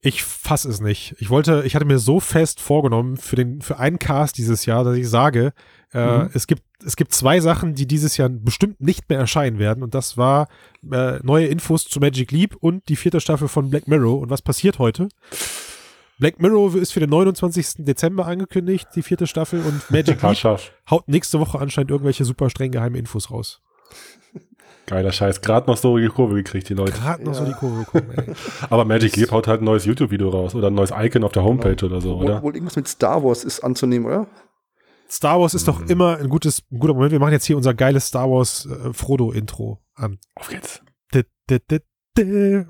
Ich fass es nicht. Ich wollte, ich hatte mir so fest vorgenommen für den, für einen Cast dieses Jahr, dass ich sage, äh, Mhm. es gibt, es gibt zwei Sachen, die dieses Jahr bestimmt nicht mehr erscheinen werden. Und das war äh, neue Infos zu Magic Leap und die vierte Staffel von Black Mirror. Und was passiert heute? Black Mirror ist für den 29. Dezember angekündigt, die vierte Staffel, und Magic Leap haut nächste Woche anscheinend irgendwelche super streng geheimen Infos raus. Geiler Scheiß. Gerade noch so die Kurve gekriegt, die Leute. Gerade noch so Ja. die Kurve bekommen, ey. Aber Magic Leap haut halt ein neues YouTube-Video raus oder ein neues Icon auf der Homepage oder so, Wohl, oder? wohl irgendwas mit Star Wars ist anzunehmen, oder? Star Wars ist Mhm. doch immer ein gutes, ein guter Moment. Wir machen jetzt hier unser geiles Star Wars äh, Frodo-Intro an. Auf geht's. Di, di, di,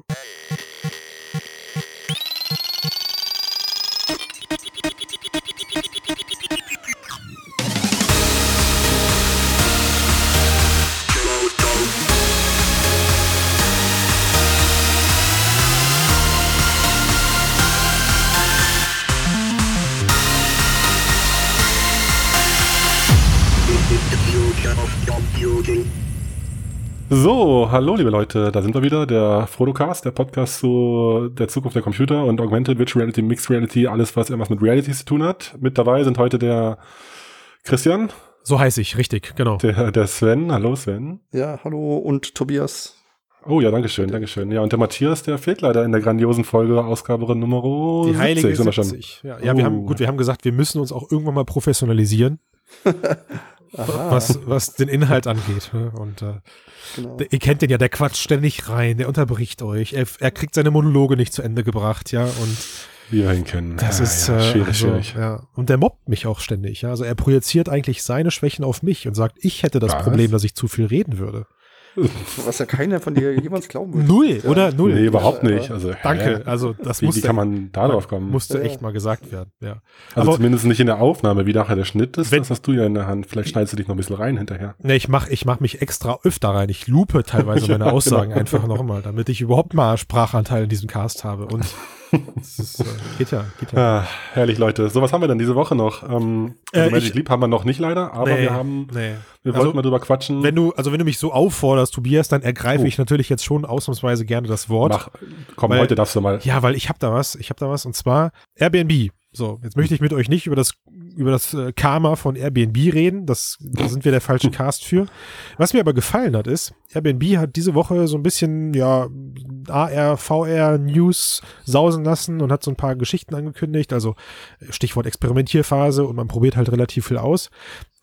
So, hallo liebe Leute, da sind wir wieder, der Frodocast, der Podcast zu der Zukunft der Computer und Augmented Virtual Reality, Mixed Reality, alles was irgendwas mit Reality zu tun hat. Mit dabei sind heute der Christian, So heiße ich, richtig, genau. der, der Sven, hallo Sven. Ja, hallo und Tobias. Oh ja, Dankeschön, Dankeschön. Ja, und der Matthias, der fehlt leider in der grandiosen Folge, Ausgabe Nummer Die 70 heilige sind wir schon. 70. Ja, ja wir Oh. haben, gut, wir haben gesagt, wir müssen uns auch irgendwann mal professionalisieren, Aha, was, was den Inhalt angeht. ne? Und äh, genau. der- ihr kennt den ja, der quatscht ständig rein, der unterbricht euch, er, er kriegt seine Monologe nicht zu Ende gebracht, ja, und Wie wir ihn kennen. Das Ah, ist ja, äh, schwierig, also, schwierig. Ja. Und der mobbt mich auch ständig. Ja. Also er projiziert eigentlich seine Schwächen auf mich und sagt, ich hätte das Was? Problem, dass ich zu viel reden würde. Was ja keiner von dir jemals glauben würde. Null, oder? Null. Nee, überhaupt Ja, nicht. ja. Also, Danke. Also das Wie, wie musste, kann man da drauf kommen? musste Ja, ja. echt mal gesagt werden. Ja. Also Aber zumindest nicht in der Aufnahme, wie nachher der Schnitt ist, Wenn- das hast du ja in der Hand. Vielleicht schneidest du dich noch ein bisschen rein hinterher. ne, ich mache ich mach mich extra öfter rein. Ich lupe teilweise meine Ja, Aussagen genau. einfach nochmal, damit ich überhaupt mal Sprachanteil in diesem Cast habe. Und das ist, äh, geht ja, geht ja. Ah, herrlich, Leute. So, was haben wir denn diese Woche noch? Ähm, also Äh, Magic ich- Leap haben wir noch nicht leider, aber Nee, wir haben, nee. wir Also, wollten mal drüber quatschen. Wenn du, also wenn du mich so aufforderst, Tobias, dann ergreife Oh. ich natürlich jetzt schon ausnahmsweise gerne das Wort. Mach, komm, Weil- heute darfst du mal. Ja, weil ich habe da was, ich habe da was und zwar Airbnb. So, jetzt möchte ich mit euch nicht über das über das äh, Karma von Airbnb reden, das da sind wir der falsche Cast für. Was mir aber gefallen hat ist, Airbnb hat diese Woche so ein bisschen ja AR VR News sausen lassen und hat so ein paar Geschichten angekündigt, also Stichwort Experimentierphase und man probiert halt relativ viel aus.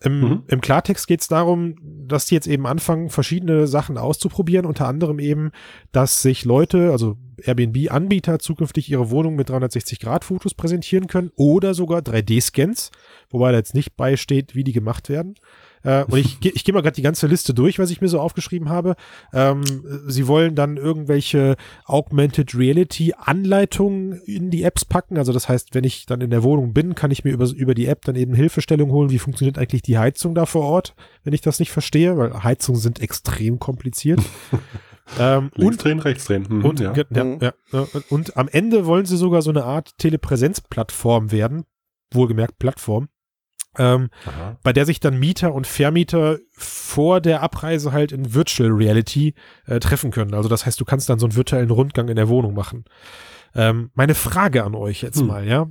Im, Mhm. im Klartext geht es darum, dass die jetzt eben anfangen, verschiedene Sachen auszuprobieren, unter anderem eben, dass sich Leute, also Airbnb-Anbieter, zukünftig ihre Wohnung mit 360-Grad-Fotos präsentieren können oder sogar 3D-Scans, wobei da jetzt nicht beisteht, wie die gemacht werden. Äh, und ich, ich gehe mal gerade die ganze Liste durch, was ich mir so aufgeschrieben habe. Ähm, sie wollen dann irgendwelche Augmented Reality Anleitungen in die Apps packen. Also das heißt, wenn ich dann in der Wohnung bin, kann ich mir über, über die App dann eben Hilfestellung holen, wie funktioniert eigentlich die Heizung da vor Ort, wenn ich das nicht verstehe, weil Heizungen sind extrem kompliziert. ähm, Links und drehen, rechts drehen. Mhm, und, ja. ja. Mhm. ja, und am Ende wollen sie sogar so eine Art Telepräsenzplattform werden, wohlgemerkt Plattform, ähm, bei der sich dann Mieter und Vermieter vor der Abreise halt in Virtual Reality äh, treffen können. Also das heißt, du kannst dann so einen virtuellen Rundgang in der Wohnung machen. Ähm, meine Frage an euch jetzt Hm. mal, ja.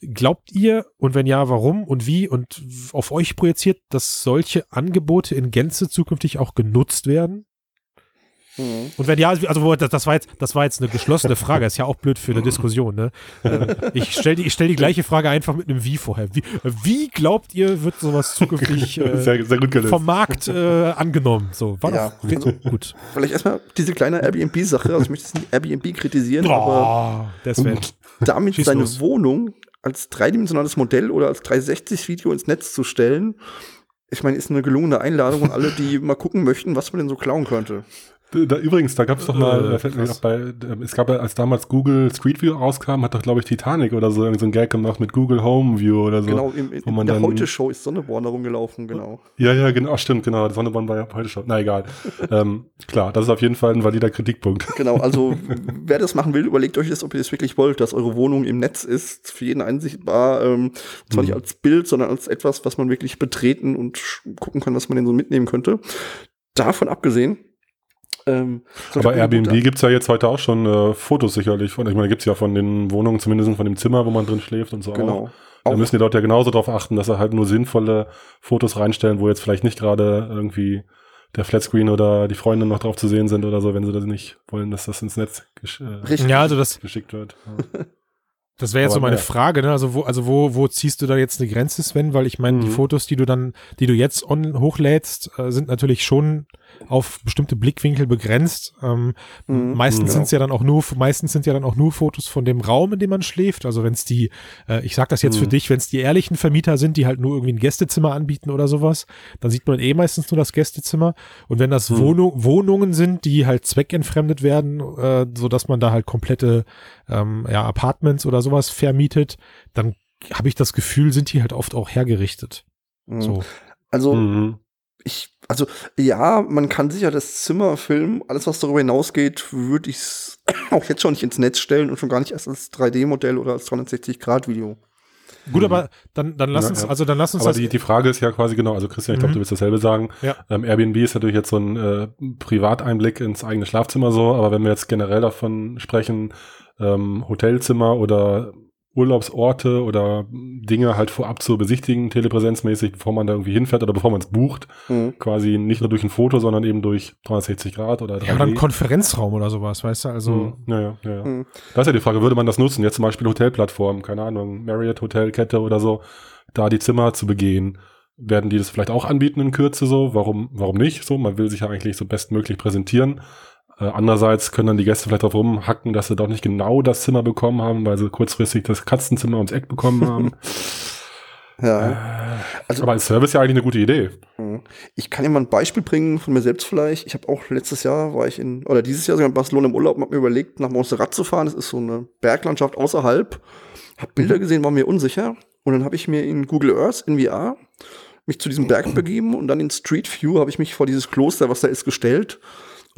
Glaubt ihr und wenn ja, warum und wie und auf euch projiziert, dass solche Angebote in Gänze zukünftig auch genutzt werden? Mhm. Und wenn ja, also wo- das, das war jetzt, das war jetzt eine geschlossene Frage, ist ja auch blöd für eine Diskussion, ne? Äh, Ich stelle die, ich stell die gleiche Frage einfach mit einem Wie vorher. Wie, wie glaubt ihr, wird sowas zukünftig äh, sehr, sehr vom Markt äh, angenommen? So, war Ja, doch also- gut. Vielleicht erstmal diese kleine Airbnb-Sache. Also ich möchte jetzt nicht Airbnb kritisieren, aber Oh, das wäre. damit Schieß seine los. Wohnung als dreidimensionales Modell oder als 360-Video ins Netz zu stellen, ich meine, ist eine gelungene Einladung an alle, die mal gucken möchten, was man denn so klauen könnte. Da, übrigens, da gab es doch mal, Äh, da auch bei, äh, es gab ja, als damals Google Street View rauskam, hat doch, glaube ich, Titanic oder so so ein Gag gemacht mit Google Home View oder so. Genau, im, in, der Heute-Show ist Sonneborn rumgelaufen, genau. Ja, ja, genau, ach, stimmt, genau. Sonneborn war ja heute schon. Na egal. ähm, klar, das ist auf jeden Fall ein valider Kritikpunkt. Genau, also wer das machen will, überlegt euch das, ob ihr das wirklich wollt, dass eure Wohnung im Netz ist, für jeden einsichtbar, ähm, zwar nicht Mhm. als Bild, sondern als etwas, was man wirklich betreten und gucken kann, was man denn so mitnehmen könnte. Davon abgesehen, Ähm, Aber Airbnb gut- gibt's ja jetzt heute auch schon äh, Fotos sicherlich von. Ich meine, gibt's ja von den Wohnungen, zumindest von dem Zimmer, wo man drin schläft und so auch. Genau. Da Auch- müssen die Leute ja genauso darauf achten, dass sie halt nur sinnvolle Fotos reinstellen, wo jetzt vielleicht nicht gerade irgendwie der Flatscreen oder die Freunde noch drauf zu sehen sind oder so, wenn sie das nicht wollen, dass das ins Netz gesch äh, Richtig. Ja, also das, geschickt wird. Ja. das wäre jetzt Aber so meine naja. Frage, ne? Also wo, also wo, wo ziehst du da jetzt eine Grenze, Sven? Weil ich meine, die Mhm. Fotos, die du dann, die du jetzt on hochlädst, äh, sind natürlich schon auf bestimmte Blickwinkel begrenzt. Ähm, Mhm, meistens genau. sind es ja dann auch nur, meistens sind ja dann auch nur Fotos von dem Raum, in dem man schläft. Also wenn es die, äh, ich sag das jetzt für Mhm. dich, wenn es die ehrlichen Vermieter sind, die halt nur irgendwie ein Gästezimmer anbieten oder sowas, dann sieht man eh meistens nur das Gästezimmer. Und wenn das Mhm. Wohnung, Wohnungen sind, die halt zweckentfremdet werden, äh, so dass man da halt komplette ähm, ja, Apartments oder sowas vermietet, dann habe ich das Gefühl, sind die halt oft auch hergerichtet. Mhm. So. Also Mhm. Ich, also ja, man kann sicher das Zimmer filmen. Alles, was darüber hinausgeht, würde ich auch jetzt schon nicht ins Netz stellen und schon gar nicht erst als 3D-Modell oder als 360-Grad-Video. Gut, Mhm. aber dann, dann lass Ja, uns, ja. also dann lass uns Aber das. die, die Frage ist ja quasi genau, also Christian, ich glaube, Mhm. du willst dasselbe sagen. Ja. Ähm, Airbnb ist natürlich jetzt so ein äh, Privateinblick ins eigene Schlafzimmer so, aber wenn wir jetzt generell davon sprechen, ähm, Hotelzimmer oder Urlaubsorte oder Dinge halt vorab zu besichtigen, telepräsenzmäßig, bevor man da irgendwie hinfährt oder bevor man es bucht, Mhm. quasi nicht nur durch ein Foto, sondern eben durch 360 Grad oder 3D. ja, oder ein Konferenzraum oder sowas, weißt du? Also, Mhm. Ja, ja, ja, ja. Mhm. Das ist ja die Frage, würde man das nutzen? Jetzt zum Beispiel Hotelplattformen, keine Ahnung, Marriott Hotelkette oder so, da die Zimmer zu begehen. Werden die das vielleicht auch anbieten in Kürze so? Warum, warum nicht? So, man will sich ja eigentlich so bestmöglich präsentieren. Äh, andererseits können dann die Gäste vielleicht darauf rumhacken, dass sie doch nicht genau das Zimmer bekommen haben, weil sie kurzfristig das Katzenzimmer ums Eck bekommen haben. Ja. äh, Also- aber als Service ja eigentlich eine gute Idee. Mhm. Ich kann dir mal ein Beispiel bringen von mir selbst vielleicht. Ich habe auch letztes Jahr war ich in, oder dieses Jahr sogar in Barcelona im Urlaub und habe mir überlegt, nach Montserrat zu fahren. Das ist so eine Berglandschaft außerhalb. Hab Bilder gesehen, war mir unsicher. Und dann habe ich mir in Google Earth, in VR, mich zu diesem Berg begeben und dann in Street View habe ich mich vor dieses Kloster, was da ist, gestellt.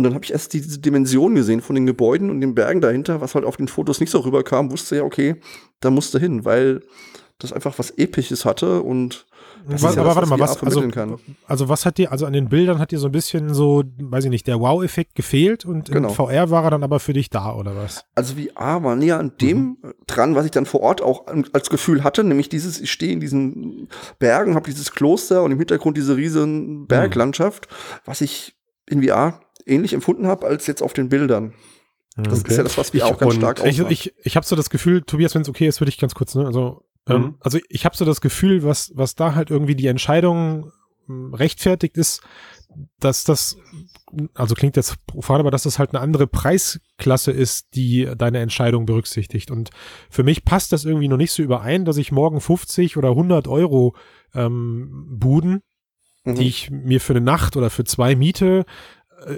Und dann habe ich erst diese Dimension gesehen von den Gebäuden und den Bergen dahinter, was halt auf den Fotos nicht so rüberkam, wusste ja, okay, da musste hin, weil das einfach was Episches hatte und das was, ja aber das, warte mal, was, also, also was hat dir, also an den Bildern hat dir so ein bisschen so, weiß ich nicht, der Wow-Effekt gefehlt und Genau. in VR war er dann aber für dich da, oder was? Also VR war näher an dem Mhm. dran, was ich dann vor Ort auch als Gefühl hatte, nämlich dieses, ich stehe in diesen Bergen, habe dieses Kloster und im Hintergrund diese riesen Berglandschaft, was ich in VR ähnlich empfunden habe als jetzt auf den Bildern. Das Okay. ist ja das, was VR auch ganz stark Ich, ausmacht. ich, ich habe so das Gefühl, Tobias, wenn es okay ist, würde ich ganz kurz, ne? Also, ähm, Mhm. also ich habe so das Gefühl, was, was da halt irgendwie die Entscheidung ähm, rechtfertigt ist, dass das, also klingt jetzt profan, aber dass das halt eine andere Preisklasse ist, die deine Entscheidung berücksichtigt. Und für mich passt das irgendwie noch nicht so überein, dass ich morgen 50 oder 100 Euro ähm, Buden, Mhm. die ich mir für eine Nacht oder für zwei miete,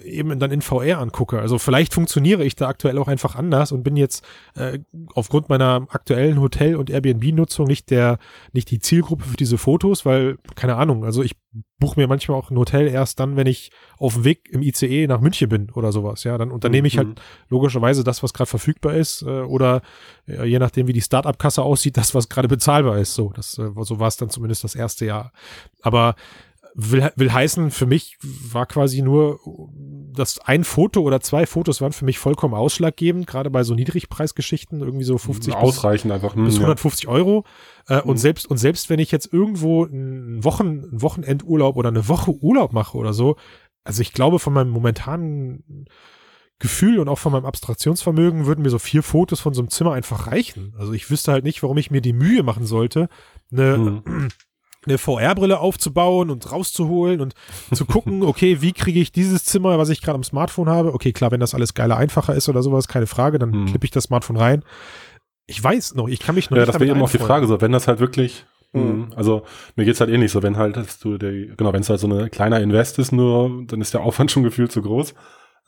eben dann in VR angucke. Also vielleicht funktioniere ich da aktuell auch einfach anders und bin jetzt äh, aufgrund meiner aktuellen Hotel- und Airbnb-Nutzung nicht der, nicht die Zielgruppe für diese Fotos, weil, keine Ahnung, also ich buche mir manchmal auch ein Hotel erst dann, wenn ich auf dem Weg im ICE nach München bin oder sowas. Ja, dann unternehme ich Mhm. halt logischerweise das, was gerade verfügbar ist, äh, oder äh, je nachdem, wie die Startup-Kasse aussieht, das, was gerade bezahlbar ist. So, das, äh, so war es dann zumindest das erste Jahr. Aber will, will heißen, für mich war quasi nur das ein Foto oder zwei Fotos waren für mich vollkommen ausschlaggebend, gerade bei so Niedrigpreisgeschichten, irgendwie so 50 bis, Ausreichend einfach. Hm, bis ja. 150 Euro. Äh, Mhm. und selbst, und selbst wenn ich jetzt irgendwo einen Wochen, einen Wochenendurlaub oder eine Woche Urlaub mache oder so, also ich glaube, von meinem momentanen Gefühl und auch von meinem Abstraktionsvermögen würden mir so vier Fotos von so einem Zimmer einfach reichen. Also ich wüsste halt nicht, warum ich mir die Mühe machen sollte, eine, Hm. Eine VR-Brille aufzubauen und rauszuholen und zu gucken, okay, wie kriege ich dieses Zimmer, was ich gerade am Smartphone habe? Okay, klar, wenn das alles geiler, einfacher ist oder sowas, keine Frage, dann Hm. klippe ich das Smartphone rein. Ich weiß noch, ich kann mich noch Ja, nicht das wäre eben auch die. Frage, so, wenn das halt wirklich, Mhm. mhm. also mir geht's halt eh nicht so, wenn halt, dass du der, genau, wenn es halt so eine kleiner Invest ist, nur, dann ist der Aufwand schon gefühlt zu groß.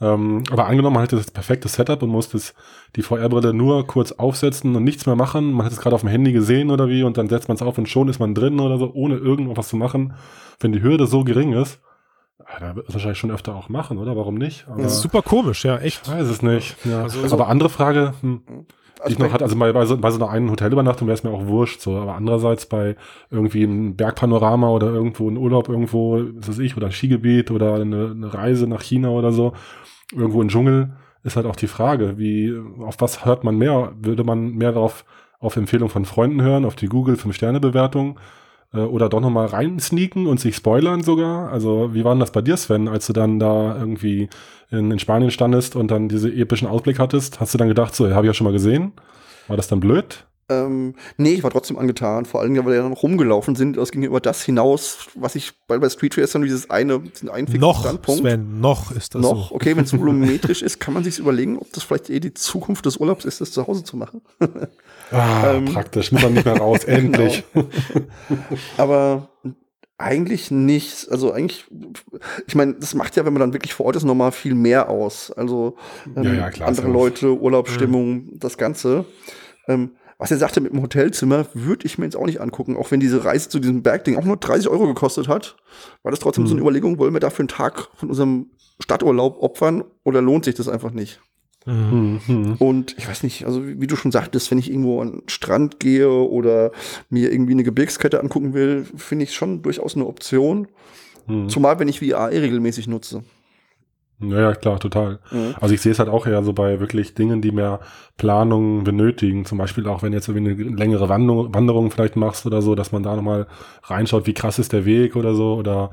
Ähm, aber angenommen, man hätte das perfekte Setup und muss das, die VR-Brille nur kurz aufsetzen und nichts mehr machen. Man hat es gerade auf dem Handy gesehen oder wie und dann setzt man es auf und schon ist man drin oder so, ohne irgendwas zu machen. Wenn die Hürde so gering ist, ah, da wird es wahrscheinlich schon öfter auch machen, oder? Warum nicht? Aber Das ist super komisch, ja, echt. ich weiß es nicht. Ja. Also- aber andere Frage, hm, ich noch hatte, also bei, bei, so, bei so einer einen Hotelübernachtung wäre es mir auch wurscht, so, aber andererseits bei irgendwie einem Bergpanorama oder irgendwo ein Urlaub irgendwo, was weiß ich, oder ein Skigebiet oder eine, eine Reise nach China oder so, irgendwo im Dschungel ist halt auch die Frage, wie, auf was hört man mehr? Würde man mehr darauf, auf Empfehlung von Freunden hören, auf die Google 5-Sterne-Bewertung äh, oder doch nochmal reinsneaken und sich spoilern sogar? Also, wie war denn das bei dir, Sven, als du dann da irgendwie in, in Spanien standest und dann diese epischen Ausblick hattest? Hast du dann gedacht, so, habe ich ja schon mal gesehen? War das dann blöd? Ähm, nee, ich war trotzdem angetan, vor allem, weil wir dann rumgelaufen sind. Das ging über das hinaus, was ich bei, bei Street Racer nur dieses eine, diesen einen fixen noch, Standpunkt. Sven, noch ist das Noch, so. okay, wenn es volumetrisch ist, kann man sich überlegen, ob das vielleicht eh die Zukunft des Urlaubs ist, das zu Hause zu machen. ah, ähm, praktisch, muss man nicht mehr raus, endlich. Genau. Aber eigentlich nicht. Also eigentlich, ich meine, das macht ja, wenn man dann wirklich vor Ort ist, nochmal viel mehr aus. Also ähm, ja, ja, klar, andere Leute, Urlaubsstimmung, mhm. das Ganze. Ähm, was er sagte mit dem Hotelzimmer, würde ich mir jetzt auch nicht angucken, auch wenn diese Reise zu diesem Bergding auch nur 30 Euro gekostet hat. War das trotzdem hm. so eine mhm. Überlegung, wollen wir dafür einen Tag von unserem Stadturlaub opfern oder lohnt sich das einfach nicht? Mhm. Und ich weiß nicht, also wie, wie, du schon sagtest, wenn ich irgendwo an den Strand gehe oder mir irgendwie eine Gebirgskette angucken will, finde ich schon durchaus eine Option. Mhm. Zumal wenn ich VR regelmäßig nutze. Ja, ja, klar, total. Mhm. Also ich sehe es halt auch eher so bei wirklich Dingen, die mehr Planung benötigen. Zum Beispiel auch, wenn jetzt irgendwie eine längere Wanderung, Wanderung vielleicht machst oder so, dass man da nochmal reinschaut, wie krass ist der Weg oder so oder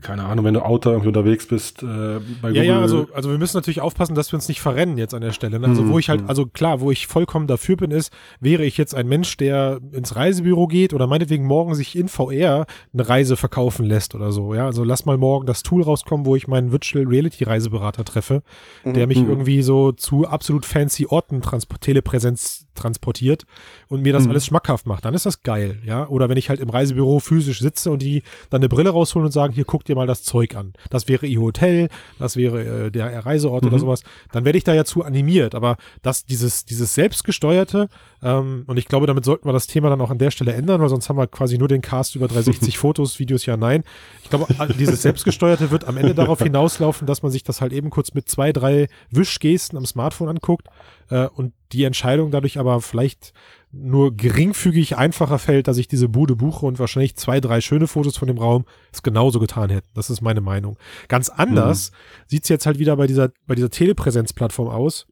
keine Ahnung, wenn du Auto irgendwie unterwegs bist äh, bei Google. Ja, ja, also, also wir müssen natürlich aufpassen, dass wir uns nicht verrennen jetzt an der Stelle. Ne? Also mhm. wo ich halt, hm. also klar, wo ich vollkommen dafür bin, ist, wäre ich jetzt ein Mensch, der ins Reisebüro geht oder meinetwegen morgen sich in VR eine Reise verkaufen lässt oder so. Ja, also lass mal morgen das Tool rauskommen, wo ich meinen Virtual Reality Reiseberater treffe, mhm. der mich mhm. irgendwie so zu absolut fancy Orten transport Telepräsenz transportiert und mir das mhm. alles schmackhaft macht. Dann ist das geil, ja. Oder wenn ich halt im Reisebüro physisch sitze und die dann eine Brille rausholen und sagen, hier guck dir mal das Zeug an. Das wäre ihr Hotel, das wäre äh, der Reiseort mhm. oder sowas. Dann werde ich da ja zu animiert. Aber das, dieses, dieses selbstgesteuerte, ähm, und ich glaube, damit sollten wir das Thema dann auch an der Stelle ändern, weil sonst haben wir quasi nur den Cast über 360 Fotos, Videos, ja, nein. Ich glaube, dieses selbstgesteuerte wird am Ende darauf hinauslaufen, dass man sich das halt eben kurz mit zwei, drei Wischgesten am Smartphone anguckt äh, und die Entscheidung dadurch aber vielleicht nur geringfügig einfacher fällt, dass ich diese Bude buche und wahrscheinlich zwei, drei schöne Fotos von dem Raum es genauso getan hätten. Das ist meine Meinung. Ganz anders mhm. sieht's jetzt halt wieder bei dieser, bei dieser Telepräsenzplattform aus.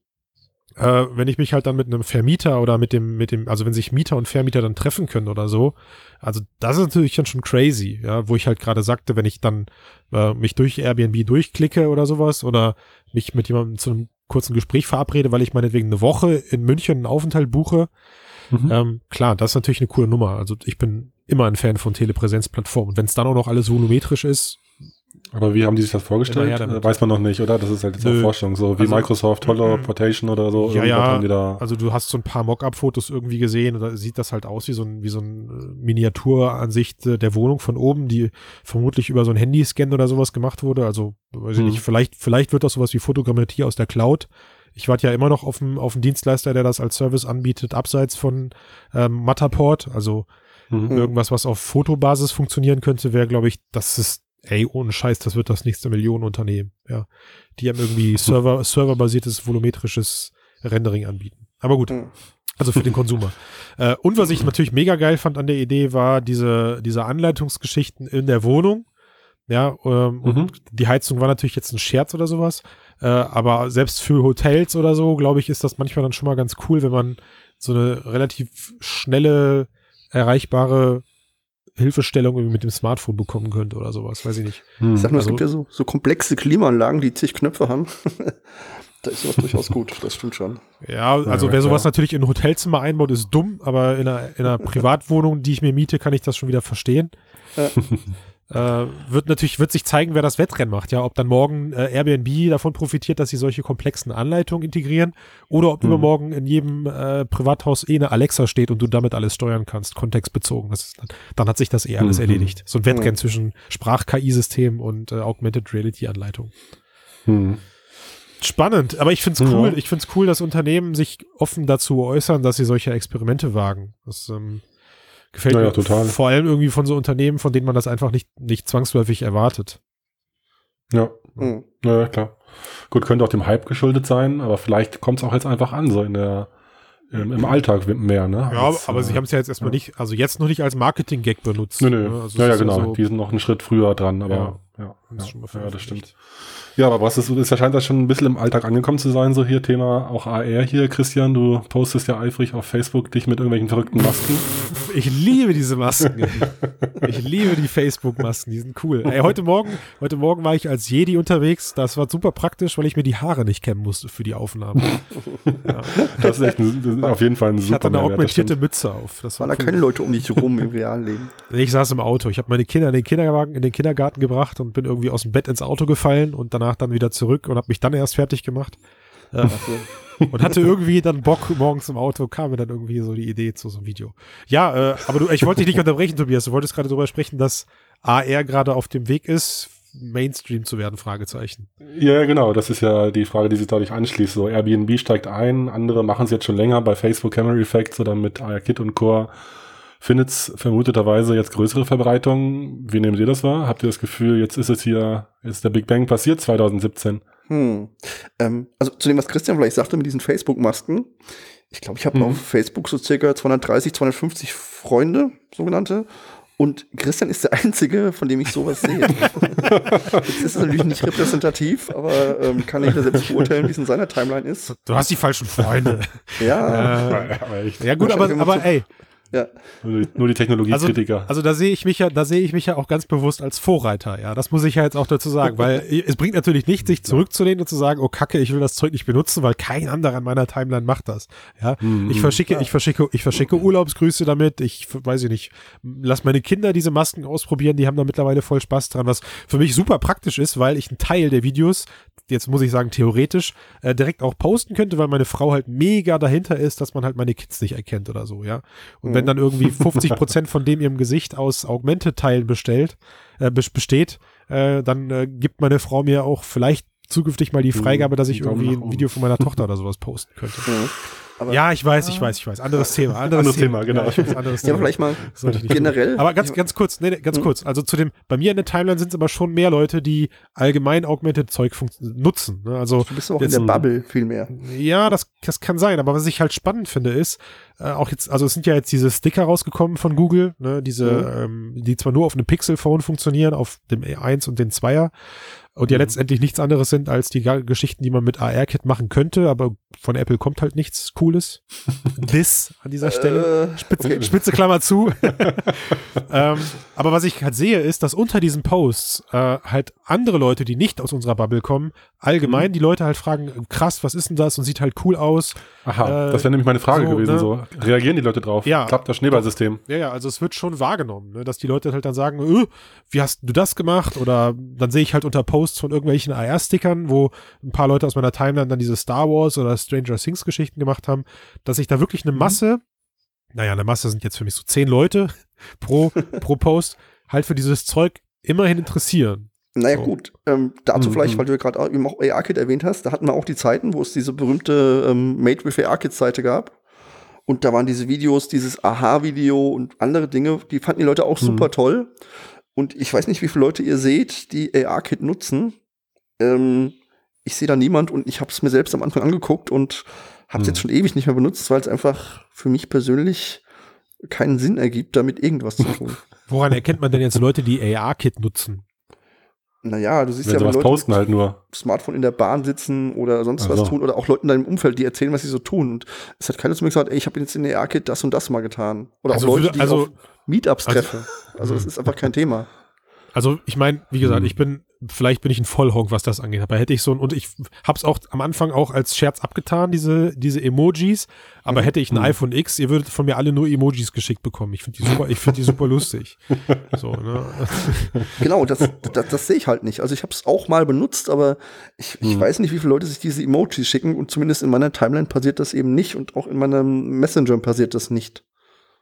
Äh, wenn ich mich halt dann mit einem Vermieter oder mit dem, mit dem, also wenn sich Mieter und Vermieter dann treffen können oder so, also das ist natürlich dann schon crazy, ja, wo ich halt gerade sagte, wenn ich dann äh, mich durch Airbnb durchklicke oder sowas oder mich mit jemandem zu einem kurzen Gespräch verabrede, weil ich meinetwegen eine Woche in München einen Aufenthalt buche, Mhm. Ähm, klar, das ist natürlich eine coole Nummer. Also ich bin immer ein Fan von Telepräsenzplattformen. Und wenn es dann auch noch alles volumetrisch ist. Aber wie haben die sich das vorgestellt? Ja, Weiß man noch nicht, oder? Das ist halt jetzt Nö. Forschung, so wie also, Microsoft Holoportation oder so. Ja, ja. Also du hast so ein paar Mockup-Fotos irgendwie gesehen und da sieht das halt aus wie so ein, wie so ein äh, Miniaturansicht äh, der Wohnung von oben, die vermutlich über so ein Handyscan oder sowas gemacht wurde. Also, weiß ich mhm. nicht, vielleicht, vielleicht wird das sowas wie Fotogrammetrie aus der Cloud ich warte ja immer noch auf einen, auf einen Dienstleister, der das als Service anbietet, abseits von ähm, Matterport. Also mhm. irgendwas, was auf Fotobasis funktionieren könnte, wäre, glaube ich, das ist, ey, ohne Scheiß, das wird das nächste Millionenunternehmen. Ja, die haben irgendwie Server, serverbasiertes volumetrisches Rendering anbieten. Aber gut. Mhm. Also für den Konsumer. Äh, und was ich natürlich mega geil fand an der Idee, war diese, diese Anleitungsgeschichten in der Wohnung. Ja, ähm, mhm. und die Heizung war natürlich jetzt ein Scherz oder sowas. Äh, aber selbst für Hotels oder so, glaube ich, ist das manchmal dann schon mal ganz cool, wenn man so eine relativ schnelle, erreichbare Hilfestellung mit dem Smartphone bekommen könnte oder sowas, weiß ich nicht. Hm. Ich sag nur, also, es gibt ja so, so komplexe Klimaanlagen, die zig Knöpfe haben. da ist sowas durchaus gut, das stimmt schon. Ja, also ja, wer sowas natürlich in ein Hotelzimmer einbaut, ist dumm, aber in einer, in einer Privatwohnung, die ich mir miete, kann ich das schon wieder verstehen. Ja. äh, wird natürlich, wird sich zeigen, wer das Wettrennen macht, ja, ob dann morgen äh, Airbnb davon profitiert, dass sie solche komplexen Anleitungen integrieren oder ob mhm. übermorgen in jedem äh, Privathaus eh eine Alexa steht und du damit alles steuern kannst, kontextbezogen. Das ist, dann, dann hat sich das eh alles mhm. erledigt. So ein Wettrennen mhm. zwischen Sprach-KI-System und äh, Augmented Reality-Anleitung. Mhm. Spannend, aber ich finde es cool. Ich finde es cool, dass Unternehmen sich offen dazu äußern, dass sie solche Experimente wagen. Das ähm, Gefällt naja, mir total. vor allem irgendwie von so Unternehmen, von denen man das einfach nicht, nicht zwangsläufig erwartet. Ja, mhm. ja, klar. Gut, könnte auch dem Hype geschuldet sein, aber vielleicht kommt es auch jetzt einfach an, so in der, im, im Alltag mehr, ne? Ja, als, aber äh, sie haben es ja jetzt erstmal nicht, also jetzt noch nicht als Marketing-Gag benutzt. Nö, nö. ne? Also ja, ja, genau. so- die sind noch einen Schritt früher dran, aber Ja. ja, Das ja, ist schon mal ja, das stimmt. Ja, aber was ist, ist ja scheint das schon ein bisschen im Alltag angekommen zu sein, so hier Thema auch AR hier, Christian. Du postest ja eifrig auf Facebook dich mit irgendwelchen verrückten Masken. Ich liebe diese Masken. ich liebe die Facebook-Masken, die sind cool. Ey, heute Morgen, heute Morgen war ich als Jedi unterwegs. Das war super praktisch, weil ich mir die Haare nicht kämmen musste für die Aufnahme. Das ist echt ein, das ist auf jeden Fall ein Ich super hatte eine augmentierte. Mütze auf. Das war Waren da cool. keine Leute um dich rum im realen Leben? Ich saß im Auto. Ich habe meine Kinder in den Kinderwagen, in den Kindergarten gebracht und bin irgendwie aus dem Bett ins Auto gefallen und danach dann wieder zurück und habe mich dann erst fertig gemacht. Äh, und hatte irgendwie dann Bock morgens im Auto, kam mir dann irgendwie so die Idee zu so einem Video. Ja, äh, aber du, ich wollte dich nicht unterbrechen, Tobias. Du wolltest gerade darüber sprechen, dass AR gerade auf dem Weg ist, Mainstream zu werden, Fragezeichen. Ja, genau. Das ist ja die Frage, die sich dadurch anschließt. So, Airbnb steigt ein, andere machen es jetzt schon länger bei Facebook Camera Effects oder mit ARKit und Core. Findet es vermuteterweise jetzt größere Verbreitung. Wie nehmen Sie das wahr? Habt ihr das Gefühl, jetzt ist es hier, jetzt ist der Big Bang passiert 2017? Hm. Ähm, also zu dem, was Christian vielleicht sagte mit diesen Facebook-Masken. Ich glaube, ich habe Mhm. auf Facebook so circa 230, 250 Freunde, sogenannte. Und Christian ist der Einzige, von dem ich sowas sehe. Jetzt ist es natürlich nicht repräsentativ, aber ähm, kann jeder selbst beurteilen, wie es in seiner Timeline ist. Du hast die falschen Freunde. Ja, äh, ja gut, aber, aber ey, ja. Nur die, nur die Technologiekritiker. Also da sehe ich mich ja, da sehe ich mich ja auch ganz bewusst als Vorreiter, ja. Das muss ich ja jetzt auch dazu sagen, weil es bringt natürlich nicht, sich zurückzulehnen und zu sagen, oh Kacke, ich will das Zeug nicht benutzen, weil kein anderer in meiner Timeline macht das. Ja. Mhm. Ich verschicke, ich verschicke, ich verschicke Urlaubsgrüße damit. Ich weiß ich nicht, lass meine Kinder diese Masken ausprobieren, die haben da mittlerweile voll Spaß dran, was für mich super praktisch ist, weil ich einen Teil der Videos, jetzt muss ich sagen, theoretisch, äh, direkt auch posten könnte, weil meine Frau halt mega dahinter ist, dass man halt meine Kids nicht erkennt oder so, ja. Und wenn dann irgendwie 50 Prozent von dem ihrem Gesicht aus Augmented-Teilen bestellt, äh, bes- besteht, äh, dann äh, gibt meine Frau mir auch vielleicht zukünftig mal die Freigabe, dass ich irgendwie ein. Video von meiner Tochter oder sowas posten könnte. Mhm. Aber, Ja, ich weiß, ich weiß, ich weiß. Anderes Thema. Anderes, Anderes Thema, genau. Ja, ich weiß, anderes ja, Thema. aber vielleicht mal generell. Aber ganz, ganz kurz, nee, ganz kurz. Also zu dem, bei mir in der Timeline sind es aber schon mehr Leute, die allgemein Augmented Zeug nutzen. Ne? Also Du bist auch jetzt- in der Bubble viel mehr. ja, das, das kann sein, aber was ich halt spannend finde, ist, äh, auch jetzt, also es sind ja jetzt diese Sticker rausgekommen von Google, ne, diese, ähm, die zwar nur auf einem Pixel-Phone funktionieren, auf dem E1 und den 2er, und ja letztendlich nichts anderes sind als die Geschichten, die man mit AR-Kit machen könnte, aber von Apple kommt halt nichts Cooles. This an dieser Stelle. Äh, Spitze, okay. Spitze Klammer zu. ähm, aber was ich halt sehe, ist, dass unter diesen Posts äh, halt andere Leute, die nicht aus unserer Bubble kommen, allgemein die Leute halt fragen, krass, was ist denn das und sieht halt cool aus. Aha, äh, das wäre nämlich meine Frage so, gewesen. ne? So, reagieren die Leute drauf? Ja. Klappt das Schneeballsystem? Ja, ja, also es wird schon wahrgenommen, ne, dass die Leute halt dann sagen, äh, wie hast du das gemacht? Oder dann sehe ich halt unter Posts von irgendwelchen AR-Stickern, wo ein paar Leute aus meiner Timeline dann diese Star Wars oder Stranger Things Geschichten gemacht haben, dass sich da wirklich eine Masse, naja, eine Masse sind jetzt für mich so zehn Leute pro, pro Post, halt für dieses Zeug immerhin interessieren. Naja, So. gut. Ähm, dazu Mhm. vielleicht, weil du ja gerade eben auch AR-Kit erwähnt hast, da hatten wir auch die Zeiten, wo es diese berühmte ähm, Made with AR-Kit-Seite gab. Und da waren diese Videos, dieses Aha-Video und andere Dinge, die fanden die Leute auch Mhm. super toll. Und ich weiß nicht, wie viele Leute ihr seht, die AR-Kit nutzen. Ähm, ich sehe da niemand und ich habe es mir selbst am Anfang angeguckt und habe es Mhm. jetzt schon ewig nicht mehr benutzt, weil es einfach für mich persönlich keinen Sinn ergibt, damit irgendwas zu tun. Woran erkennt man denn jetzt Leute, die AR-Kit nutzen? Naja, du siehst Wenn ja, Leute posten halt nur. Smartphone in der Bahn sitzen oder sonst Ach was tun oder auch Leute in deinem Umfeld, die erzählen, was sie so tun. Und es hat keiner zu mir gesagt, ey, ich habe jetzt in der AR-Kit das und das mal getan. Oder Also auch Leute, die also- auf Meetups also- treffe. Also es ist einfach kein Thema. Also ich meine, wie gesagt, Hm. ich bin, vielleicht bin ich ein Vollhonk, was das angeht. Aber hätte ich so ein, und ich hab's auch am Anfang auch als Scherz abgetan, diese, diese Emojis. Aber Mhm. hätte ich ein Mhm. iPhone X, ihr würdet von mir alle nur Emojis geschickt bekommen. Ich finde die super, ich finde die super lustig. So, ne? Genau, das, das, das sehe ich halt nicht. Also ich habe es auch mal benutzt, aber ich, ich Hm. weiß nicht, wie viele Leute sich diese Emojis schicken und zumindest in meiner Timeline passiert das eben nicht und auch in meinem Messenger passiert das nicht.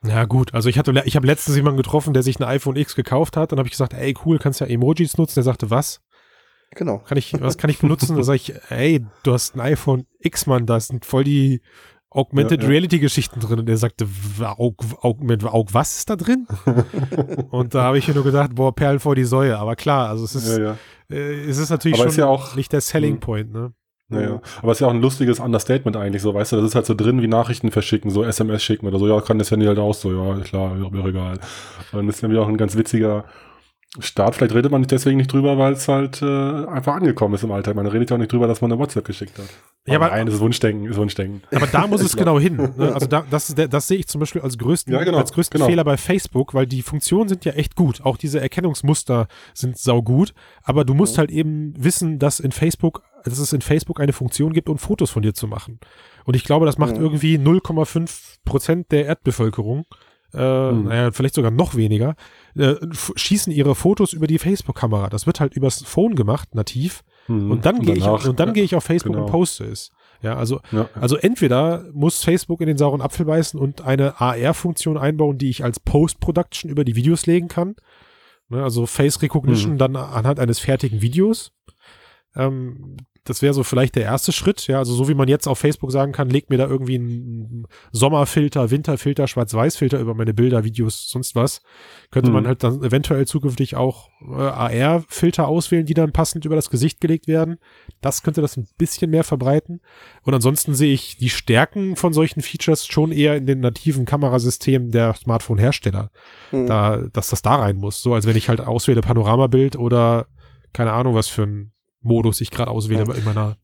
Ja, gut. Also ich hatte, ich habe letztens jemanden getroffen, der sich ein iPhone X gekauft hat. Dann habe ich gesagt, ey, cool, kannst ja Emojis nutzen. Der sagte, was? Genau. Kann ich, was kann ich benutzen? Da sage ich, ey, du hast ein iPhone X, Mann, da sind voll die Augmented Ja, ja. Reality Geschichten drin. Und er sagte, "Wa- Aug, Augment, Aug, was ist da drin? und da habe ich mir nur gedacht, boah, Perlen vor die Säue. Aber klar, also es ist, Ja, äh, es ist natürlich Aber schon ist auch- nicht der Selling Hm. Point, ne? Naja. Aber es ist ja auch ein lustiges Understatement eigentlich, so, weißt du, das ist halt so drin wie Nachrichten verschicken, so SMS schicken oder so, ja, kann das Handy halt auch so, ja, klar, mir egal. Und dann ist nämlich auch ein ganz witziger Start. Vielleicht redet man nicht deswegen nicht drüber, weil es halt äh, einfach angekommen ist im Alltag. Man redet ja auch nicht drüber, dass man eine WhatsApp geschickt hat. Ja, aber- nein, das ist Wunschdenken, ist Wunschdenken. Aber da muss es genau hin. Ne? Also da, das, das sehe ich zum Beispiel als größten, Ja, genau, als größten genau. Fehler bei Facebook, weil die Funktionen sind ja echt gut. Auch diese Erkennungsmuster sind saugut. Aber du musst halt eben wissen, dass in Facebook, dass es in Facebook eine Funktion gibt, um Fotos von dir zu machen. Und ich glaube, das macht Ja. irgendwie 0,5 Prozent der Erdbevölkerung. Äh, Hm. naja, vielleicht sogar noch weniger, äh, schießen ihre Fotos über die Facebook-Kamera. Das wird halt übers Phone gemacht, nativ. Mhm. Und dann gehe ich, und dann gehe ich auf Facebook genau. und poste es. Ja, also Ja. also entweder muss Facebook in den sauren Apfel beißen und eine AR-Funktion einbauen, die ich als Post-Production über die Videos legen kann. Ne, also Face Recognition Mhm. dann anhand eines fertigen Videos. Ähm, das wäre so vielleicht der erste Schritt. Ja, also so wie man jetzt auf Facebook sagen kann, legt mir da irgendwie einen Sommerfilter, Winterfilter, Schwarz-Weiß-Filter über meine Bilder, Videos, sonst was. Könnte Mhm. man halt dann eventuell zukünftig auch äh, AR-Filter auswählen, die dann passend über das Gesicht gelegt werden. Das könnte das ein bisschen mehr verbreiten. Und ansonsten sehe ich die Stärken von solchen Features schon eher in den nativen Kamerasystemen der Smartphone-Hersteller, Hm. da, dass das da rein muss. So als wenn ich halt auswähle Panoramabild oder keine Ahnung, was für ein Modus ich gerade auswähle Ja. in meiner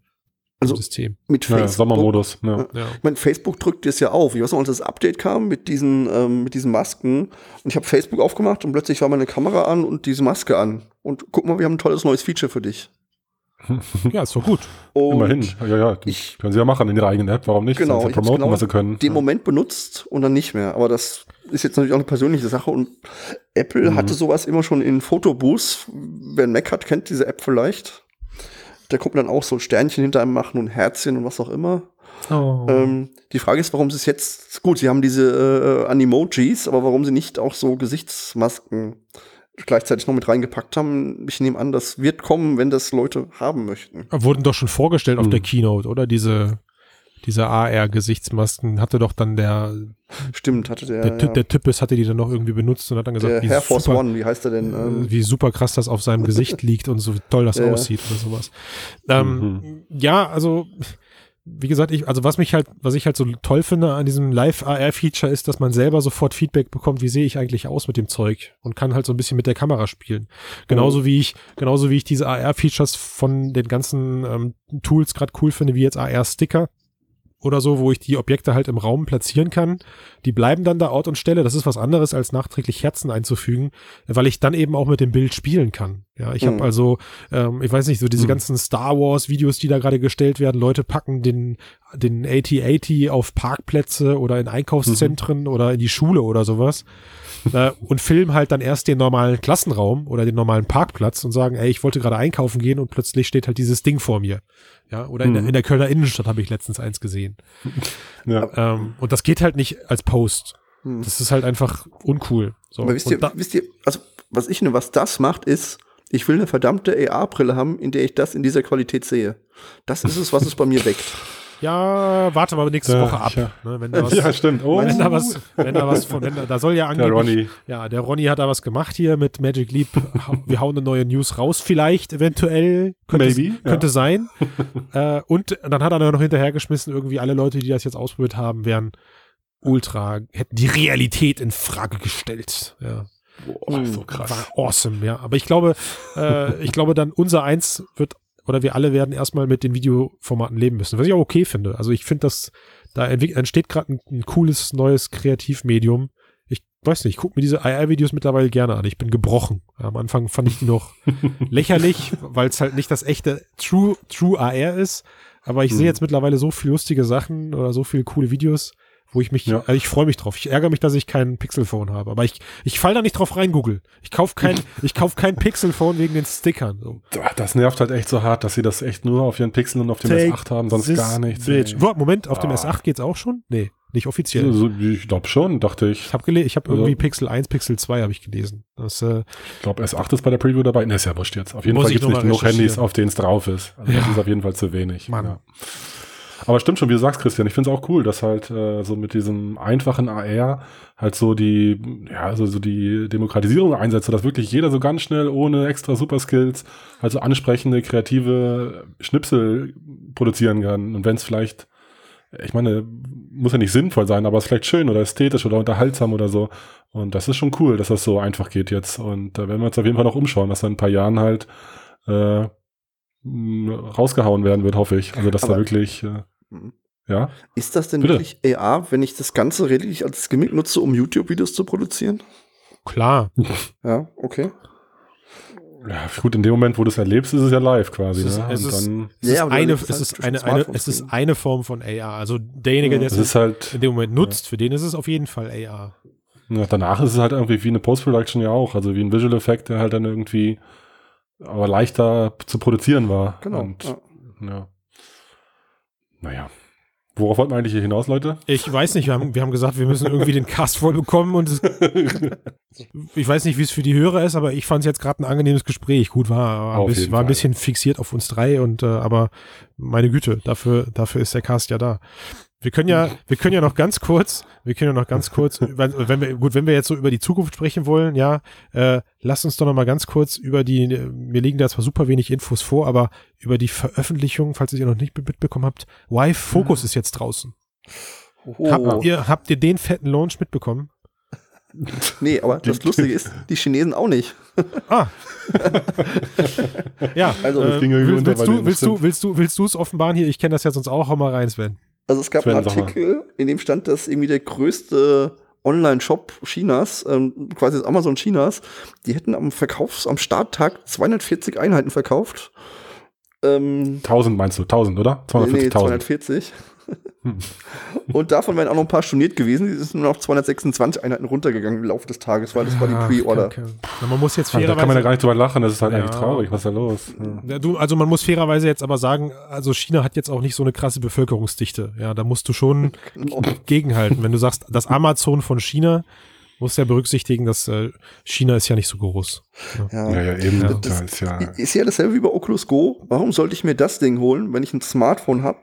Also- System. Mit Ja, Facebook. Sommermodus. Ja. Ja. Ja. Ich meine, Facebook drückt es ja auf. Ich weiß noch, als das Update kam mit diesen, ähm, mit diesen Masken. Und ich habe Facebook aufgemacht und plötzlich war meine Kamera an und diese Maske an. Und guck mal, wir haben ein tolles neues Feature für dich. ja, ist doch gut. Und Immerhin. Ja, ja, ich- können sie ja machen in ihrer eigenen App. Warum nicht? Genau, sie hab's promoten, genau was sie können. den Moment benutzt und dann nicht mehr. Aber das ist jetzt natürlich auch eine persönliche Sache. Und Apple Mhm. hatte sowas immer schon in Fotobooths. Wer einen Mac hat, kennt diese App vielleicht. Kommt man dann auch so Sternchen hinter einem machen und Herzchen und was auch immer. Oh. Ähm, die Frage ist, warum sie es jetzt, gut, sie haben diese äh, Animojis, aber warum sie nicht auch so Gesichtsmasken gleichzeitig noch mit reingepackt haben. Ich nehme an, das wird kommen, wenn das Leute haben möchten. Wurden doch schon vorgestellt auf Hm. der Keynote, oder? Diese, diese AR-Gesichtsmasken hatte doch dann der, Stimmt, hatte der, der, Ty- ja, der Typus hatte die dann noch irgendwie benutzt und hat dann gesagt, der wie Air Force super, One, wie heißt der denn? Ähm, äh, wie super krass das auf seinem Gesicht liegt und so toll das Ja. aussieht oder sowas. Ähm, Ja, also wie gesagt, ich, also was mich halt, was ich halt so toll finde an diesem Live-AR-Feature ist, dass man selber sofort Feedback bekommt, wie sehe ich eigentlich aus mit dem Zeug und kann halt so ein bisschen mit der Kamera spielen. Genauso wie ich, genauso wie ich diese AR-Features von den ganzen ähm, Tools gerade cool finde, wie jetzt AR-Sticker oder so, wo ich die Objekte halt im Raum platzieren kann. Die bleiben dann da Ort und Stelle. Das ist was anderes, als nachträglich Herzen einzufügen, weil ich dann eben auch mit dem Bild spielen kann. Ja, ich Mhm. habe also, ähm, ich weiß nicht, so diese Mhm. ganzen Star Wars Videos, die da gerade gestellt werden. Leute packen den, den AT-80 auf Parkplätze oder in Einkaufszentren oder in die Schule oder sowas. äh, und filmen halt dann erst den normalen Klassenraum oder den normalen Parkplatz und sagen, ey, ich wollte gerade einkaufen gehen und plötzlich steht halt dieses Ding vor mir. Ja, oder in, der, Mhm. in der Kölner Innenstadt habe ich letztens eins gesehen. ja. Ähm, und das geht halt nicht als Post. Hm. Das ist halt einfach uncool. So. aber wisst ihr, wisst ihr, also was ich ne, was das macht, ist, ich will eine verdammte AR-Brille haben, in der ich das in dieser Qualität sehe. Das ist es, was es bei mir weckt. ja, warte mal nächste Ja, Woche ab. ja. Ne, wenn da was, ja, stimmt. Oh, wenn da was, wenn da was von, wenn da, da soll ja der angeblich, Ronny. ja, der Ronny hat da was gemacht hier mit Magic Leap. Wir hauen eine neue News raus, vielleicht, eventuell, könnte, Maybe, ja. könnte sein. äh, und dann hat er noch hinterhergeschmissen, irgendwie alle Leute, die das jetzt ausprobiert haben, wären ultra, hätten die Realität in Frage gestellt. Ja. Boah, so krass. War awesome, ja. Aber ich glaube, äh, ich glaube dann unser eins wird, oder wir alle werden erstmal mit den Videoformaten leben müssen. Was ich auch okay finde. Also ich finde, dass da entsteht gerade ein, ein cooles neues Kreativmedium. Ich weiß nicht, ich gucke mir diese AR-Videos mittlerweile gerne an. Ich bin gebrochen. Am Anfang fand ich die noch lächerlich, weil es halt nicht das echte True, True AR ist. Aber ich sehe Mhm. jetzt mittlerweile so viele lustige Sachen oder so viele coole Videos, wo ich mich, Ja. also ich freue mich drauf. Ich ärgere mich, dass ich kein Pixelphone habe. Aber ich, ich fall da nicht drauf rein, Google. Ich kauf kein, ich kauf kein Pixelphone wegen den Stickern. So. Das nervt halt echt so hart, dass sie das echt nur auf ihren Pixeln und auf dem Take S8 haben, sonst gar nichts. Moment, auf dem Ah. S8 geht's auch schon? Nee, nicht offiziell. Also, ich glaube schon, dachte ich. Ich habe gele ich habe Also- irgendwie Pixel 1, Pixel 2 habe ich gelesen. Das, äh, Ich glaube, S8 ist bei der Preview dabei. Ne, ist ja wurscht jetzt. Auf jeden Fall gibt es nicht genug Handys, auf denen es drauf ist. Also Ja. Das ist auf jeden Fall zu wenig. Mann. Ja. Aber stimmt schon, wie du sagst, Christian, ich finde es auch cool, dass halt äh, so mit diesem einfachen AR halt so die, ja, also so die Demokratisierung einsetzt, dass wirklich jeder so ganz schnell ohne extra Superskills halt so ansprechende, kreative Schnipsel produzieren kann. Und wenn es vielleicht, ich meine, muss ja nicht sinnvoll sein, aber es ist vielleicht schön oder ästhetisch oder unterhaltsam oder so. Und das ist schon cool, dass das so einfach geht jetzt. Und da werden wir uns auf jeden Fall noch umschauen, dass in ein paar Jahren halt äh, rausgehauen werden wird, hoffe ich. Also dass Aber- da wirklich, äh. Ja. Ist das denn Bitte. wirklich AR, wenn ich das Ganze lediglich als Gimmick nutze, um YouTube-Videos zu produzieren? Klar. Ja, okay. Ja, gut, in dem Moment, wo du es erlebst, ist es ja live quasi. Es ist- ne? es Und ist- dann, Es Ja, ist eine, es halt ist durch eine, das eine, Smartphone es ist streamen. eine Form von AR. Also derjenige, Ja. der es halt, in dem Moment nutzt, für den ist es auf jeden Fall AR. ja, danach ist es halt irgendwie wie eine Post-Production ja auch, also wie ein Visual Effekt, der halt dann irgendwie aber leichter zu produzieren war. Genau. Und, ja. Ja. Naja. Worauf wollten wir eigentlich hier hinaus, Leute? Ich weiß nicht, wir haben, wir haben gesagt, wir müssen irgendwie den Cast voll bekommen und es, ich weiß nicht, wie es für die Hörer ist, aber ich fand es jetzt gerade ein angenehmes Gespräch. Gut, war, war, ein, bisschen, war ein bisschen fixiert auf uns drei und äh, aber meine Güte, dafür, dafür ist der Cast ja da. Wir können ja, wir können ja noch ganz kurz, wir können ja noch ganz kurz, wenn, wenn wir, gut, wenn wir jetzt so über die Zukunft sprechen wollen, ja, äh, lasst uns doch noch mal ganz kurz über die, mir liegen da zwar super wenig Infos vor, aber über die Veröffentlichung, falls ihr noch nicht mitbekommen habt, Wife Focus ist jetzt draußen. Oh. Habt ihr, habt ihr den fetten Launch mitbekommen? Nee, aber das Lustige ist, die Chinesen auch nicht. Ah. ja, Also, äh, das ging irgendwie willst, unter willst, du, willst, du, willst du willst du es offenbaren hier? Ich kenne das ja sonst auch. Hau mal rein, Sven. Also es gab Sven, einen. Artikel, in dem stand, dass irgendwie der größte Online-Shop Chinas, ähm, quasi das Amazon Chinas, die hätten am Verkaufs-, am Starttag 240 Einheiten verkauft. Ähm, 1000 meinst du? 1000, oder? nee, 240.000. 240. Und davon wären auch noch ein paar storniert gewesen. Die sind nur noch 226 Einheiten runtergegangen im Laufe des Tages, weil das war die Pre-Order. man muss jetzt Also, da kann man ja fairerweise, gar nicht drüber lachen, das ist halt Ja. eigentlich traurig. Was ist da los? Ja. Ja, du, also man muss fairerweise jetzt aber sagen, also China hat jetzt auch nicht so eine krasse Bevölkerungsdichte. Ja, da musst du schon Genau. gegenhalten. Wenn du sagst, das Amazon von China, musst du ja berücksichtigen, dass äh, China ist ja nicht so groß. Ja. Ja, ja, eben. Ja. Das ist ja. Ist ja dasselbe wie bei Oculus Go. Warum sollte ich mir das Ding holen, wenn ich ein Smartphone habe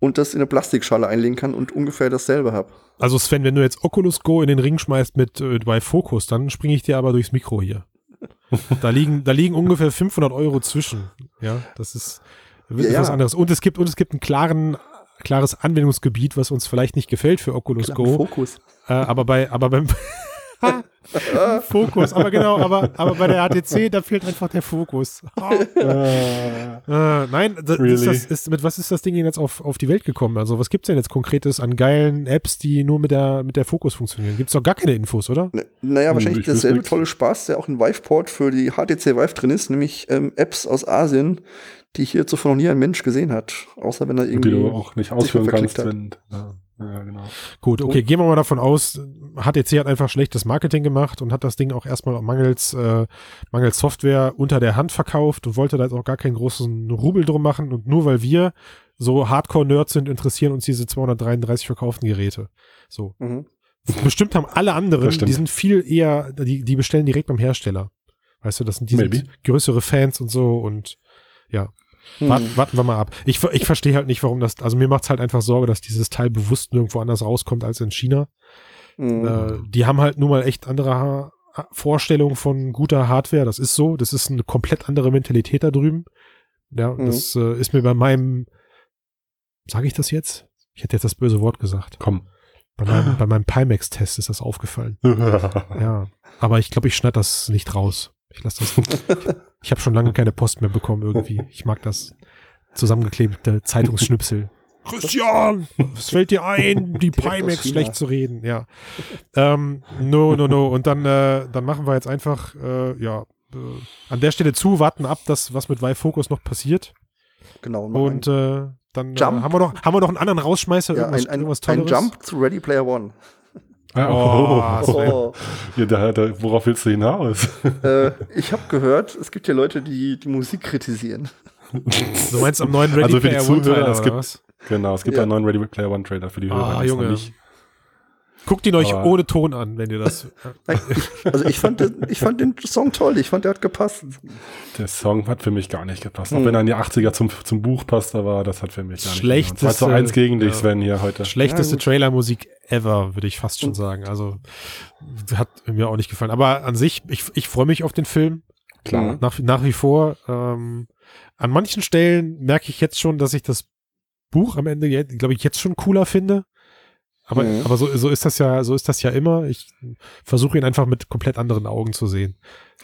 und das in eine Plastikschale einlegen kann und ungefähr dasselbe habe? Also Sven, wenn du jetzt Oculus Go in den Ring schmeißt mit äh, bei Focus, dann springe ich dir aber durchs Mikro hier. da liegen, da liegen ungefähr 500 Euro zwischen. Ja, das ist wirklich Ja, was ja. anderes. Und es gibt und es gibt einen klaren klares Anwendungsgebiet, was uns vielleicht nicht gefällt für Oculus Klar, Go. Fokus. Äh, aber bei, aber beim Fokus, aber genau, aber, aber bei der HTC, da fehlt einfach der Fokus. Äh, Äh, nein, das, Really? ist das, ist, mit was ist das Ding denn jetzt auf, auf die Welt gekommen? Also was gibt's denn jetzt Konkretes an geilen Apps, die nur mit der, mit der Fokus funktionieren? Gibt's doch gar keine Infos, oder? N- Naja, Hm, wahrscheinlich ich wüsste derselbe nix. tolle Spaß, der auch in Viveport für die HTC Vive drin ist, nämlich ähm, Apps aus Asien, die hier zuvor noch nie ein Mensch gesehen hat. Außer wenn er die irgendwie. du auch nicht ausführen kannst, wenn. Ja, ja, genau. Gut, okay, gehen wir mal davon aus, HTC hat einfach schlechtes Marketing gemacht und hat das Ding auch erstmal mangels, äh, mangels Software unter der Hand verkauft und wollte da jetzt auch gar keinen großen Rubel drum machen. Und nur weil wir so Hardcore-Nerds sind, interessieren uns diese 233 verkauften Geräte. So. Mhm. Bestimmt haben alle anderen, die sind viel eher, die, die bestellen direkt beim Hersteller. Weißt du, das sind die sind größere Fans und so und ja, Hm. warten, warten wir mal ab. Ich, ich verstehe halt nicht, warum das, also mir macht's halt einfach Sorge, dass dieses Teil bewusst nirgendwo anders rauskommt als in China. Mhm. Äh, die haben halt nun mal echt andere ha Vorstellungen von guter Hardware. Das ist so. Das ist eine komplett andere Mentalität da drüben. Ja, Mhm. das äh, ist mir bei meinem, sage ich das jetzt? Ich hätte jetzt das böse Wort gesagt. Komm. Bei meinem, bei meinem Pimax-Test ist das aufgefallen. Ja, aber ich glaube, ich schneide das nicht raus. Ich lasse das. ich ich habe schon lange keine Post mehr bekommen irgendwie. Ich mag das zusammengeklebte Zeitungsschnipsel. Christian, was fällt dir ein, die Pimax schlecht zu reden? Ja. Ähm, no, no, no. Und dann, äh, dann machen wir jetzt einfach, äh, ja, äh, an der Stelle zu, warten ab, dass was mit Vive Focus noch passiert. genau. Und äh, dann äh, haben wir noch, haben wir noch einen anderen Rausschmeißer, ja, irgendwas, ein, ein, irgendwas ein. Jump zu Ready Player One. Ah, Oh, oh, Oh, Ja, da, da, worauf willst du hinaus? äh, ich habe gehört, es gibt ja Leute, die die Musik kritisieren. Du meinst am neuen Ready Also für die Player One Zuhörer, Trailer, es gibt- genau, es gibt Ja. einen neuen Ready Player One Trailer für die Ah, Hörer. die es noch Junge. nicht- Guckt ihn euch Aber- ohne Ton an, wenn ihr das. Also ich fand, den, ich fand den Song toll, ich fand, der hat gepasst. Der Song hat für mich gar nicht gepasst. Hm. Auch wenn er in die 80er zum, zum Buch passt, aber das hat für mich gar nicht Schlechteste- gepasst. 2 zu 1 gegen dich, ja. Sven, hier heute. Schlechteste Ja. Trailermusik ever, würde ich fast schon sagen. Also hat mir auch nicht gefallen. Aber an sich, ich, ich freue mich auf den Film. Klar. Nach, nach wie vor. Ähm, an manchen Stellen merke ich jetzt schon, dass ich das Buch am Ende, glaube ich, jetzt schon cooler finde. Aber, Mhm. aber so, so ist das ja, so ist das ja immer. Ich versuche ihn einfach mit komplett anderen Augen zu sehen.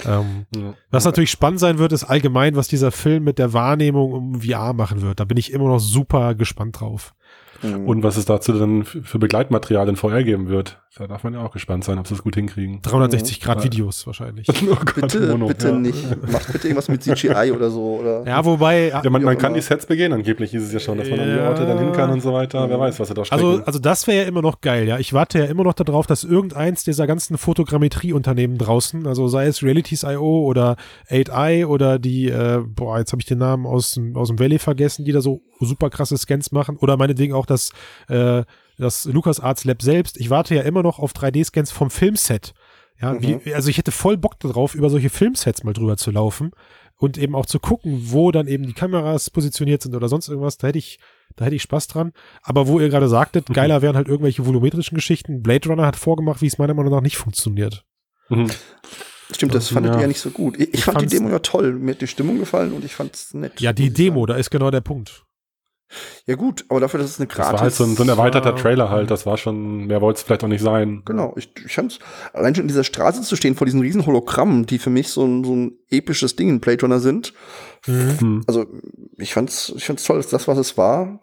Ähm, Ja. was natürlich spannend sein wird, ist allgemein, was dieser Film mit der Wahrnehmung um VR machen wird. Da bin ich immer noch super gespannt drauf. Mhm. Und was es dazu dann für Begleitmaterial in VR geben wird. Da darf man ja auch gespannt sein, ob sie es gut hinkriegen. 360 Grad Ja. Videos wahrscheinlich. oh Gott, bitte, Mono, bitte ja. nicht. Macht bitte irgendwas mit CGI oder so. Oder? Ja, wobei, Ja, man, man kann die Sets begehen, angeblich hieß es ja schon, dass man an die. Orte dann hin kann und so weiter. Wer weiß, was sie da strecken. also, also das wäre ja immer noch geil, ja. Ich warte ja immer noch darauf, dass irgendeins dieser ganzen Fotogrammetrie-Unternehmen draußen, also sei es Realities.io oder 8i oder die, äh, boah, jetzt habe ich den Namen aus, dem- aus dem Valley vergessen, die da so super krasse Scans machen oder meinetwegen auch das, äh, das LucasArts Lab selbst. Ich warte ja immer noch auf 3D-Scans vom Filmset. Ja, wie, also ich hätte voll Bock darauf, über solche Filmsets mal drüber zu laufen und eben auch zu gucken, wo dann eben die Kameras positioniert sind oder sonst irgendwas. Da hätte ich, da hätte ich Spaß dran. Aber wo ihr gerade sagtet, geiler wären halt irgendwelche volumetrischen Geschichten. Blade Runner hat vorgemacht, wie es meiner Meinung nach nicht funktioniert. Mhm. Stimmt, das fandet Ja. ihr ja nicht so gut. Ich, ich Ich fand die Demo ja toll. Mir hat die Stimmung gefallen und ich fand's nett. Ja, die Demo, sagen. da ist genau der Punkt. Ja gut, aber dafür, dass es eine Das gratis... war halt so ein, so ein erweiterter. Trailer halt. Das war schon, mehr wollte es vielleicht auch nicht sein. Genau, ich, ich fand's, allein schon in dieser Straße zu stehen vor diesen riesen Hologrammen, die für mich so ein, so ein episches Ding in Runner sind. Hm. Also, ich fand's, ich fand's toll, dass das, was es war,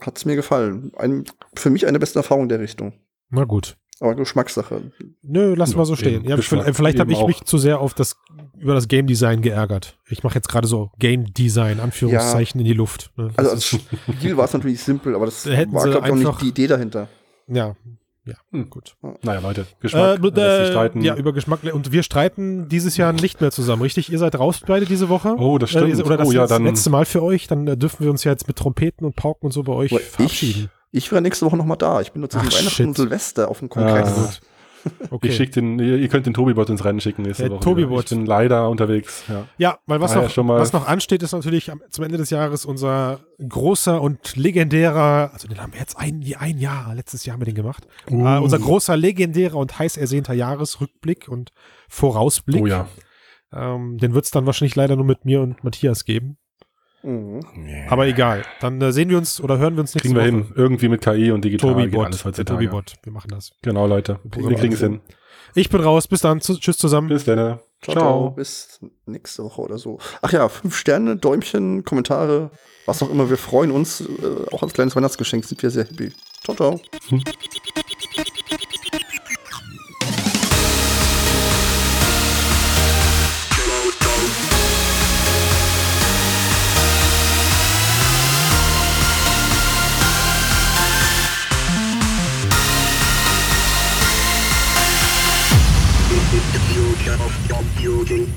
hat's mir gefallen. Ein, für mich eine beste Erfahrung der Richtung. Na gut. Aber Geschmackssache. Nö, lass Ja, mal so stehen. Ja, vielleicht habe ich mich auch. zu sehr auf das, über das Game Design geärgert. Ich mache jetzt gerade so Game Design, Anführungszeichen in die Luft. Ne? Also Das als Spiel war es natürlich simpel, aber das Hätten war, glaube ich, auch nicht die Idee dahinter. ja, ja, Hm. gut. Naja, Leute, Äh, Geschmack, äh, lässt sich streiten. ja, über Geschmack. Und wir streiten dieses Jahr nicht mehr zusammen, richtig? Ihr seid raus beide diese Woche. Oh, das Äh, stimmt. ihr- oder das Oh, ja, dann- letzte Mal für euch. Dann äh, dürfen wir uns ja jetzt mit Trompeten und Pauken und so bei euch Aber verabschieden. Ich, wäre nächste Woche noch mal da. Ich bin nur zwischen Ach, Weihnachten shit. und Silvester auf dem Kongress. Ah. Okay. Ich schick den, ihr, ihr könnt den Tobibot ins Rennen schicken nächste Der Woche. Tobibot. Ich bin leider unterwegs. Ja. Ja, weil was, Ah, ja, noch, schon mal- was noch ansteht, ist natürlich am, zum Ende des Jahres unser großer und legendärer, also den haben wir jetzt ein, ein Jahr, letztes Jahr haben wir den gemacht, Uh. äh, unser großer, legendärer und heiß ersehnter Jahresrückblick und Vorausblick. Oh ja. Ähm, den wird es dann wahrscheinlich leider nur mit mir und Matthias geben. Mhm. Aber egal. Dann äh, sehen wir uns oder hören wir uns nächste Kriegen wir Woche. hin. Irgendwie mit KI und digital Tobi Bot, alles heutzutage. Tobi Bot. Wir machen das. Genau, Leute. Wir Programm kriegen es hin. Ich bin raus. Bis dann. Zu, tschüss zusammen. Bis dann. Ciao, Ciao. ciao. Bis nächste Woche oder so. Ach ja, fünf Sterne, Däumchen, Kommentare, was auch immer. Wir freuen uns. Äh, auch als kleines Weihnachtsgeschenk sind wir sehr happy. Ciao, ciao. the computing.